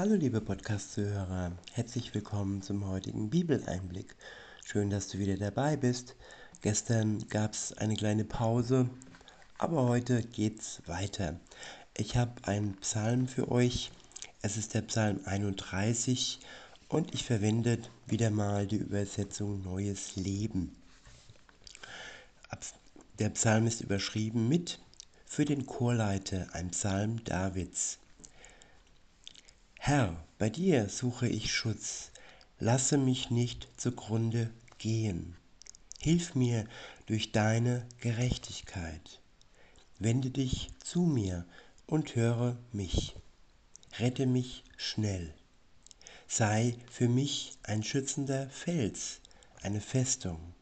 Hallo liebe Podcast-Zuhörer, herzlich willkommen zum heutigen Bibeleinblick. Schön, dass du wieder dabei bist. Gestern gab es eine kleine Pause, aber heute geht's weiter. Ich habe einen Psalm für euch. Es ist der Psalm 31 und ich verwende wieder mal die Übersetzung Neues Leben. Der Psalm ist überschrieben mit Für den Chorleiter ein Psalm Davids. Herr, bei dir suche ich Schutz, lasse mich nicht zugrunde gehen. Hilf mir durch deine Gerechtigkeit. Wende dich zu mir und höre mich. Rette mich schnell. Sei für mich ein schützender Fels, eine Festung,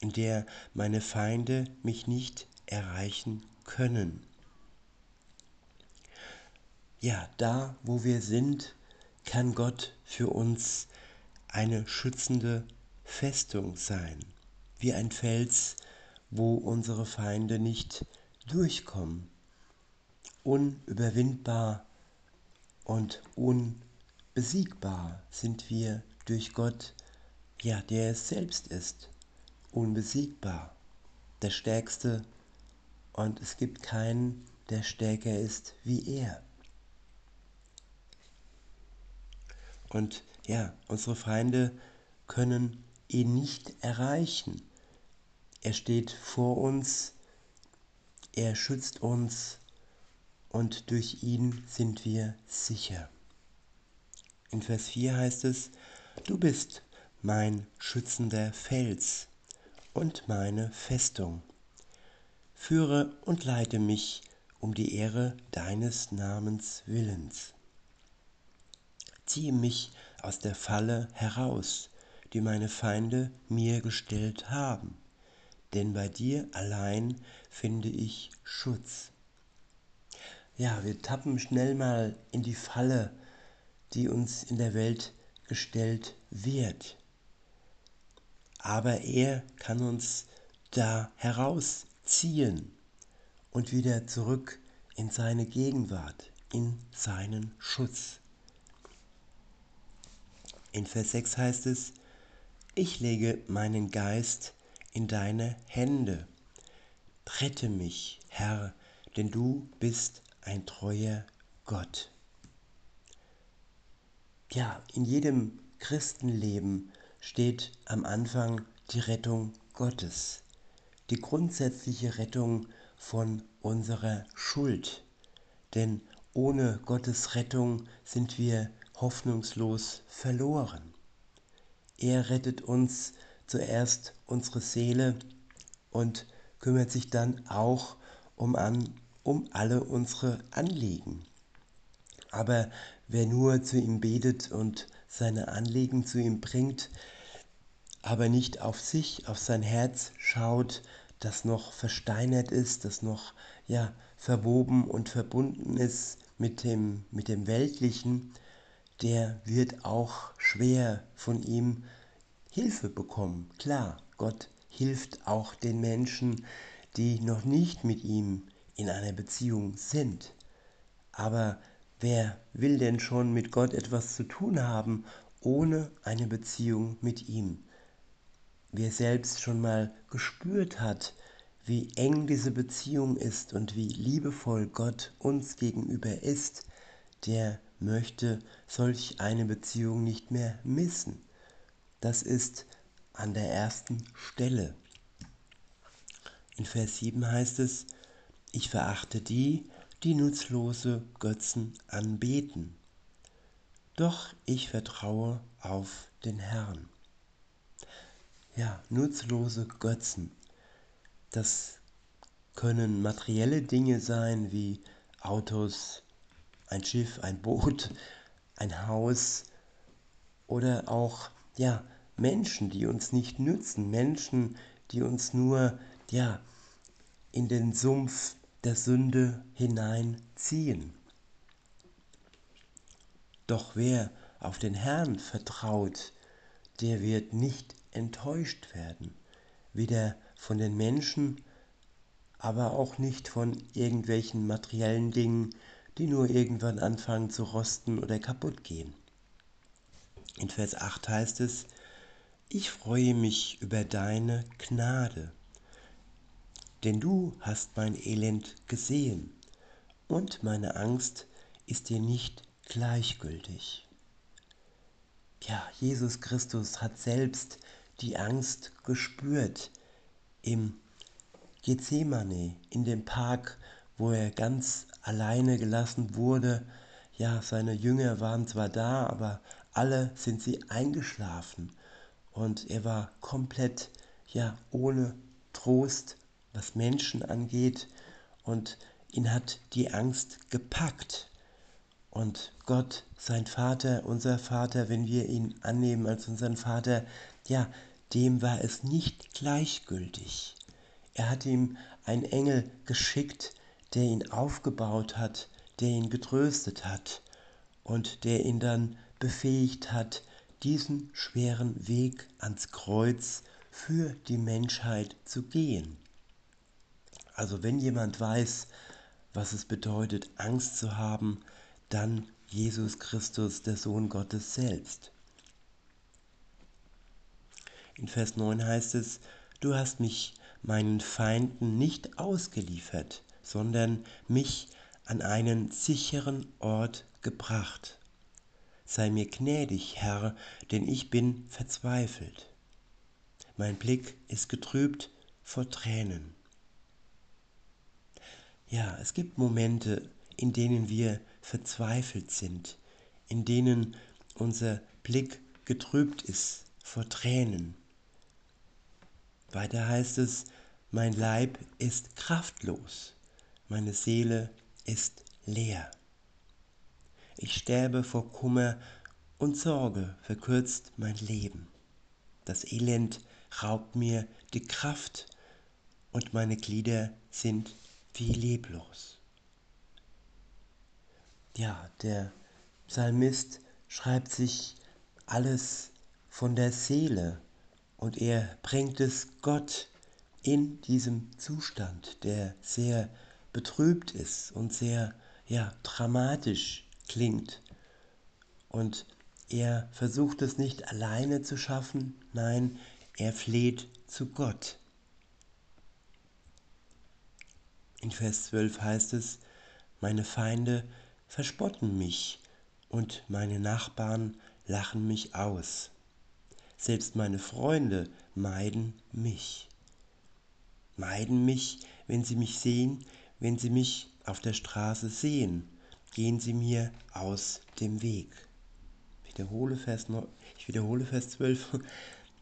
in der meine Feinde mich nicht erreichen können. Ja, da, wo wir sind, kann Gott für uns eine schützende Festung sein, wie ein Fels, wo unsere Feinde nicht durchkommen. Unüberwindbar und unbesiegbar sind wir durch Gott, ja, der es selbst ist, unbesiegbar, der Stärkste und es gibt keinen, der stärker ist wie er. Und ja, unsere Feinde können ihn nicht erreichen. Er steht vor uns, er schützt uns und durch ihn sind wir sicher. In Vers 4 heißt es, du bist mein schützender Fels und meine Festung. Führe und leite mich um die Ehre deines Namens willens. Ziehe mich aus der Falle heraus, die meine Feinde mir gestellt haben, denn bei dir allein finde ich Schutz. Ja, wir tappen schnell mal in die Falle, die uns in der Welt gestellt wird. Aber er kann uns da herausziehen und wieder zurück in seine Gegenwart, in seinen Schutz. In Vers 6 heißt es, ich lege meinen Geist in deine Hände. Rette mich, Herr, denn du bist ein treuer Gott. Ja, in jedem Christenleben steht am Anfang die Rettung Gottes, die grundsätzliche Rettung von unserer Schuld. Denn ohne Gottes Rettung sind wir hoffnungslos verloren. Er rettet uns zuerst unsere Seele und kümmert sich dann auch um an um alle unsere Anliegen. Aber wer nur zu ihm betet und seine Anliegen zu ihm bringt, aber nicht auf sich, auf sein Herz schaut, das noch versteinert ist, das noch ja verwoben und verbunden ist mit dem mit dem weltlichen, der wird auch schwer von ihm Hilfe bekommen. Klar, Gott hilft auch den Menschen, die noch nicht mit ihm in einer Beziehung sind. Aber wer will denn schon mit Gott etwas zu tun haben, ohne eine Beziehung mit ihm? Wer selbst schon mal gespürt hat, wie eng diese Beziehung ist und wie liebevoll Gott uns gegenüber ist, der möchte solch eine Beziehung nicht mehr missen. Das ist an der ersten Stelle. In Vers 7 heißt es, ich verachte die, die nutzlose Götzen anbeten. Doch ich vertraue auf den Herrn. Ja, nutzlose Götzen. Das können materielle Dinge sein wie Autos, ein Schiff, ein Boot, ein Haus oder auch ja, Menschen, die uns nicht nützen, Menschen, die uns nur ja in den Sumpf der Sünde hineinziehen. Doch wer auf den Herrn vertraut, der wird nicht enttäuscht werden, weder von den Menschen, aber auch nicht von irgendwelchen materiellen Dingen, die nur irgendwann anfangen zu rosten oder kaputt gehen. In Vers 8 heißt es, ich freue mich über deine Gnade, denn du hast mein Elend gesehen und meine Angst ist dir nicht gleichgültig. Ja, Jesus Christus hat selbst die Angst gespürt im Gethsemane, in dem Park, wo er ganz alleine gelassen wurde. Ja, seine Jünger waren zwar da, aber alle sind sie eingeschlafen und er war komplett ja ohne Trost, was Menschen angeht und ihn hat die Angst gepackt. Und Gott, sein Vater, unser Vater, wenn wir ihn annehmen als unseren Vater, ja, dem war es nicht gleichgültig. Er hat ihm einen Engel geschickt, der ihn aufgebaut hat, der ihn getröstet hat und der ihn dann befähigt hat, diesen schweren Weg ans Kreuz für die Menschheit zu gehen. Also wenn jemand weiß, was es bedeutet, Angst zu haben, dann Jesus Christus, der Sohn Gottes selbst. In Vers 9 heißt es, du hast mich meinen Feinden nicht ausgeliefert, sondern mich an einen sicheren Ort gebracht. Sei mir gnädig, Herr, denn ich bin verzweifelt. Mein Blick ist getrübt vor Tränen. Ja, es gibt Momente, in denen wir verzweifelt sind, in denen unser Blick getrübt ist vor Tränen. Weiter heißt es, mein Leib ist kraftlos, meine Seele ist leer. Ich sterbe vor Kummer und Sorge verkürzt mein Leben. Das Elend raubt mir die Kraft und meine Glieder sind wie leblos. Ja, der Psalmist schreibt sich alles von der Seele und er bringt es Gott in diesem Zustand, der sehr betrübt ist und sehr ja, dramatisch klingt. Und er versucht es nicht alleine zu schaffen, nein, er fleht zu Gott. In Vers 12 heißt es, meine Feinde verspotten mich und meine Nachbarn lachen mich aus. Selbst meine Freunde meiden mich. Meiden mich, wenn sie mich sehen, wenn sie mich auf der Straße sehen, gehen sie mir aus dem Weg. Ich wiederhole Vers, ich wiederhole Vers 12.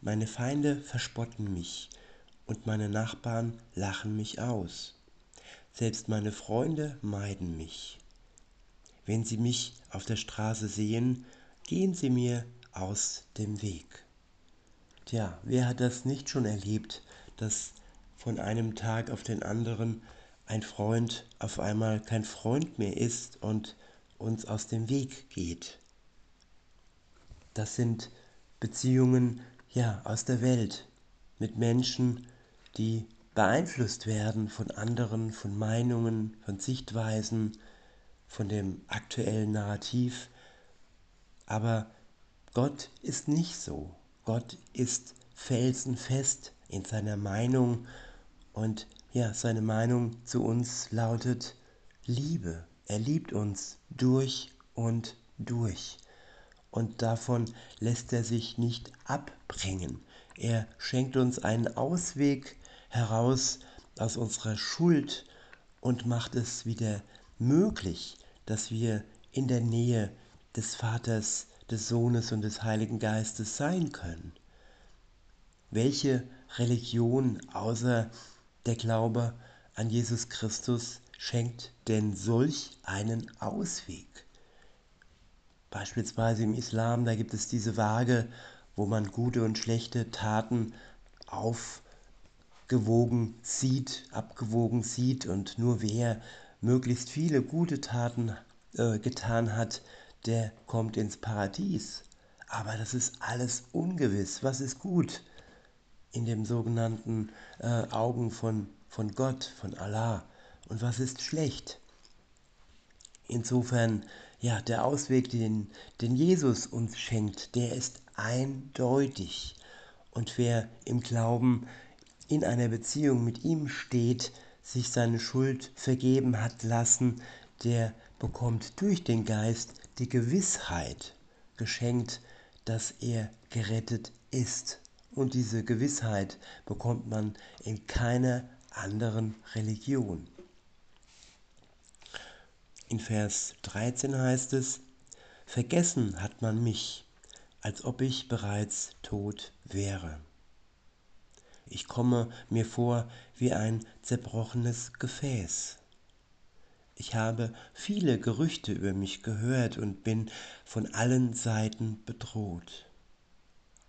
Meine Feinde verspotten mich und meine Nachbarn lachen mich aus. Selbst meine Freunde meiden mich. Wenn sie mich auf der Straße sehen, gehen sie mir aus dem Weg. Tja, wer hat das nicht schon erlebt, dass von einem Tag auf den anderen ein Freund auf einmal kein Freund mehr ist und uns aus dem Weg geht? Das sind Beziehungen ja aus der Welt mit Menschen, die beeinflusst werden von anderen, von Meinungen, von Sichtweisen, von dem aktuellen Narrativ. Aber Gott ist nicht so. Gott ist felsenfest in seiner Meinung und ja, seine Meinung zu uns lautet Liebe. Er liebt uns durch und durch. Und davon lässt er sich nicht abbringen. Er schenkt uns einen Ausweg heraus aus unserer Schuld und macht es wieder möglich, dass wir in der Nähe des Vaters, des Sohnes und des Heiligen Geistes sein können. Welche Religion außer der Glaube an Jesus Christus schenkt denn solch einen Ausweg? Beispielsweise im Islam, da gibt es diese Waage, wo man gute und schlechte Taten auf gewogen sieht, abgewogen sieht und nur wer möglichst viele gute Taten äh, getan hat, der kommt ins Paradies. Aber das ist alles ungewiss. Was ist gut in dem sogenannten äh, Augen von, von Gott, von Allah? Und was ist schlecht? Insofern, ja, der Ausweg, den, den Jesus uns schenkt, der ist eindeutig. Und wer im Glauben in einer Beziehung mit ihm steht, sich seine Schuld vergeben hat lassen, der bekommt durch den Geist die Gewissheit geschenkt, dass er gerettet ist. Und diese Gewissheit bekommt man in keiner anderen Religion. In Vers 13 heißt es, Vergessen hat man mich, als ob ich bereits tot wäre. Ich komme mir vor wie ein zerbrochenes Gefäß. Ich habe viele Gerüchte über mich gehört und bin von allen Seiten bedroht.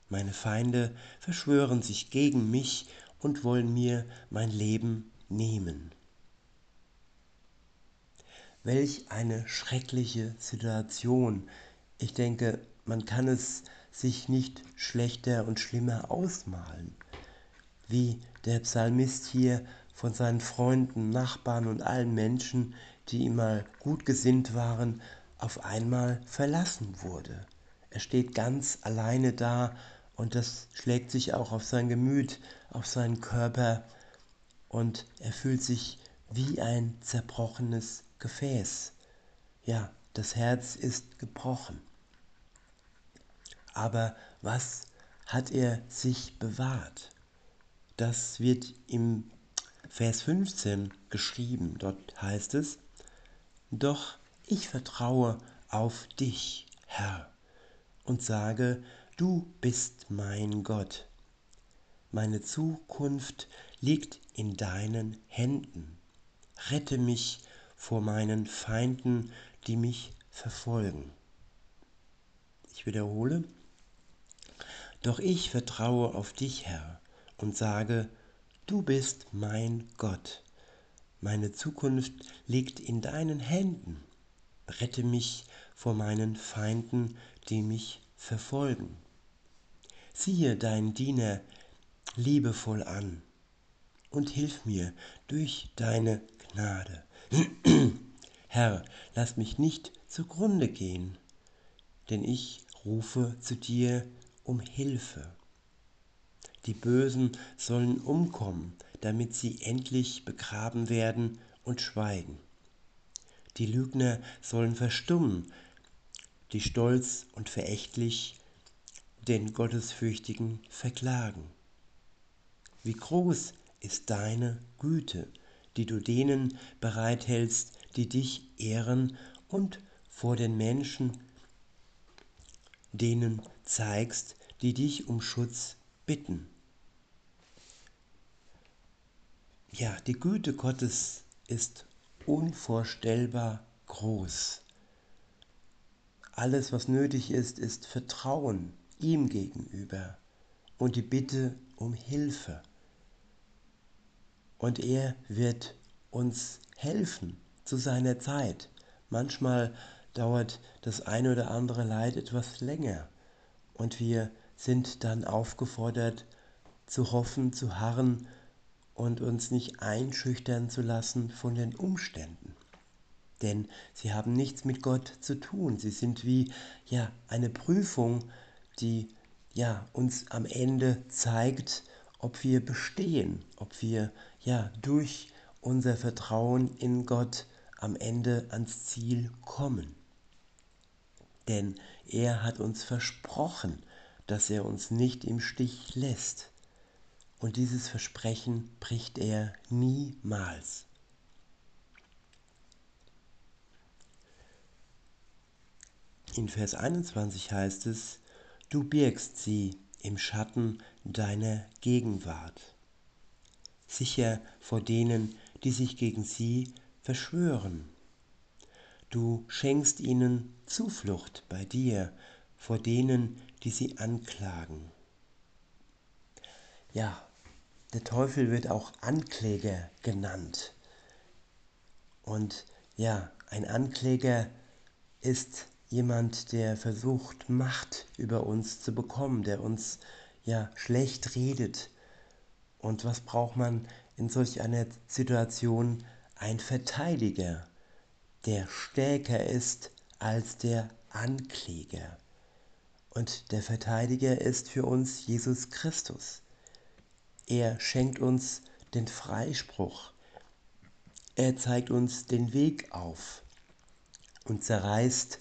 Meine Feinde verschwören sich gegen mich und wollen mir mein Leben nehmen. Welch eine schreckliche Situation. Ich denke, man kann es sich nicht schlechter und schlimmer ausmalen wie der Psalmist hier von seinen Freunden, Nachbarn und allen Menschen, die ihm mal gut gesinnt waren, auf einmal verlassen wurde. Er steht ganz alleine da und das schlägt sich auch auf sein Gemüt, auf seinen Körper und er fühlt sich wie ein zerbrochenes Gefäß. Ja, das Herz ist gebrochen. Aber was hat er sich bewahrt? Das wird im Vers 15 geschrieben. Dort heißt es, Doch ich vertraue auf dich, Herr, und sage, du bist mein Gott. Meine Zukunft liegt in deinen Händen. Rette mich vor meinen Feinden, die mich verfolgen. Ich wiederhole, doch ich vertraue auf dich, Herr, und sage, du bist mein Gott. Meine Zukunft liegt in deinen Händen. Rette mich vor meinen Feinden, die mich verfolgen. Siehe deinen Diener liebevoll an und hilf mir durch deine Gnade. Herr, lass mich nicht zugrunde gehen, denn ich rufe zu dir um Hilfe. Die Bösen sollen umkommen, damit sie endlich begraben werden und schweigen. Die Lügner sollen verstummen, die stolz und verächtlich den Gottesfürchtigen verklagen. Wie groß ist deine Güte, die du denen bereithältst, die dich ehren und vor den Menschen denen zeigst, die dich um Schutz bitten. Ja, die Güte Gottes ist unvorstellbar groß. Alles, was nötig ist, ist Vertrauen ihm gegenüber und die Bitte um Hilfe. Und er wird uns helfen zu seiner Zeit. Manchmal dauert das eine oder andere Leid etwas länger und wir sind dann aufgefordert zu hoffen, zu harren und uns nicht einschüchtern zu lassen von den Umständen. Denn sie haben nichts mit Gott zu tun. Sie sind wie ja eine Prüfung, die ja uns am Ende zeigt, ob wir bestehen, ob wir ja durch unser Vertrauen in Gott am Ende ans Ziel kommen. Denn er hat uns versprochen, dass er uns nicht im Stich lässt. Und dieses Versprechen bricht er niemals. In Vers 21 heißt es, du birgst sie im Schatten deiner Gegenwart, sicher vor denen, die sich gegen sie verschwören. Du schenkst ihnen Zuflucht bei dir vor denen, die sie anklagen. Ja, der Teufel wird auch Ankläger genannt. Und ja, ein Ankläger ist jemand, der versucht, Macht über uns zu bekommen, der uns ja schlecht redet. Und was braucht man in solch einer Situation? Ein Verteidiger, der stärker ist als der Ankläger. Und der Verteidiger ist für uns Jesus Christus. Er schenkt uns den Freispruch. Er zeigt uns den Weg auf und zerreißt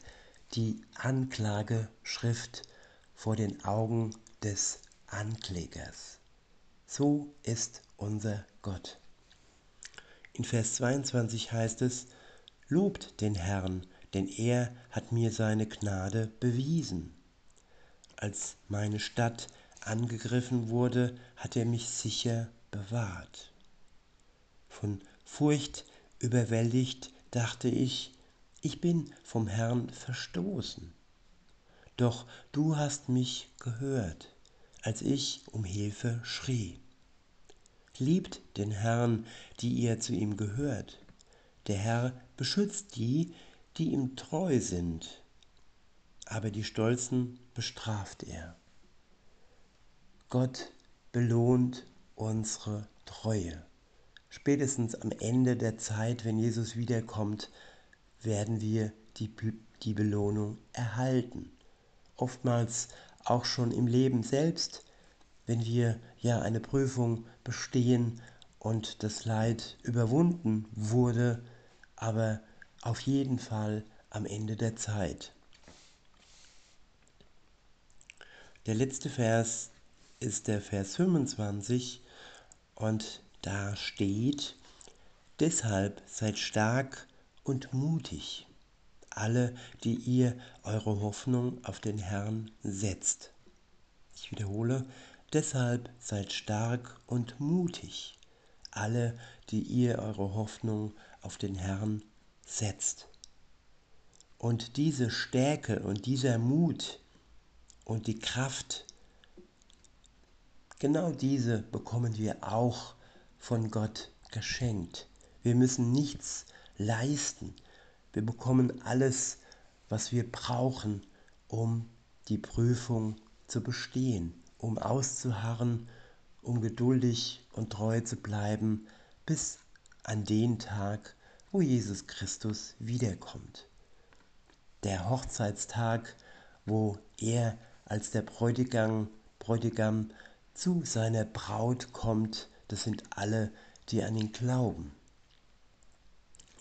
die Anklageschrift vor den Augen des Anklägers. So ist unser Gott. In Vers 22 heißt es, Lobt den Herrn, denn er hat mir seine Gnade bewiesen. Als meine Stadt angegriffen wurde, hat er mich sicher bewahrt. Von Furcht überwältigt dachte ich, ich bin vom Herrn verstoßen. Doch du hast mich gehört, als ich um Hilfe schrie. Liebt den Herrn, die ihr zu ihm gehört. Der Herr beschützt die, die ihm treu sind, aber die Stolzen bestraft er. Gott belohnt unsere Treue. Spätestens am Ende der Zeit, wenn Jesus wiederkommt, werden wir die, die Belohnung erhalten. Oftmals auch schon im Leben selbst, wenn wir ja eine Prüfung bestehen und das Leid überwunden wurde, aber auf jeden Fall am Ende der Zeit. Der letzte Vers ist der Vers 25 und da steht, deshalb seid stark und mutig, alle, die ihr eure Hoffnung auf den Herrn setzt. Ich wiederhole, deshalb seid stark und mutig, alle, die ihr eure Hoffnung auf den Herrn setzt. Und diese Stärke und dieser Mut und die Kraft, Genau diese bekommen wir auch von Gott geschenkt. Wir müssen nichts leisten. Wir bekommen alles, was wir brauchen, um die Prüfung zu bestehen, um auszuharren, um geduldig und treu zu bleiben, bis an den Tag, wo Jesus Christus wiederkommt. Der Hochzeitstag, wo er als der Bräutigam, Bräutigam zu seiner Braut kommt, das sind alle, die an ihn glauben.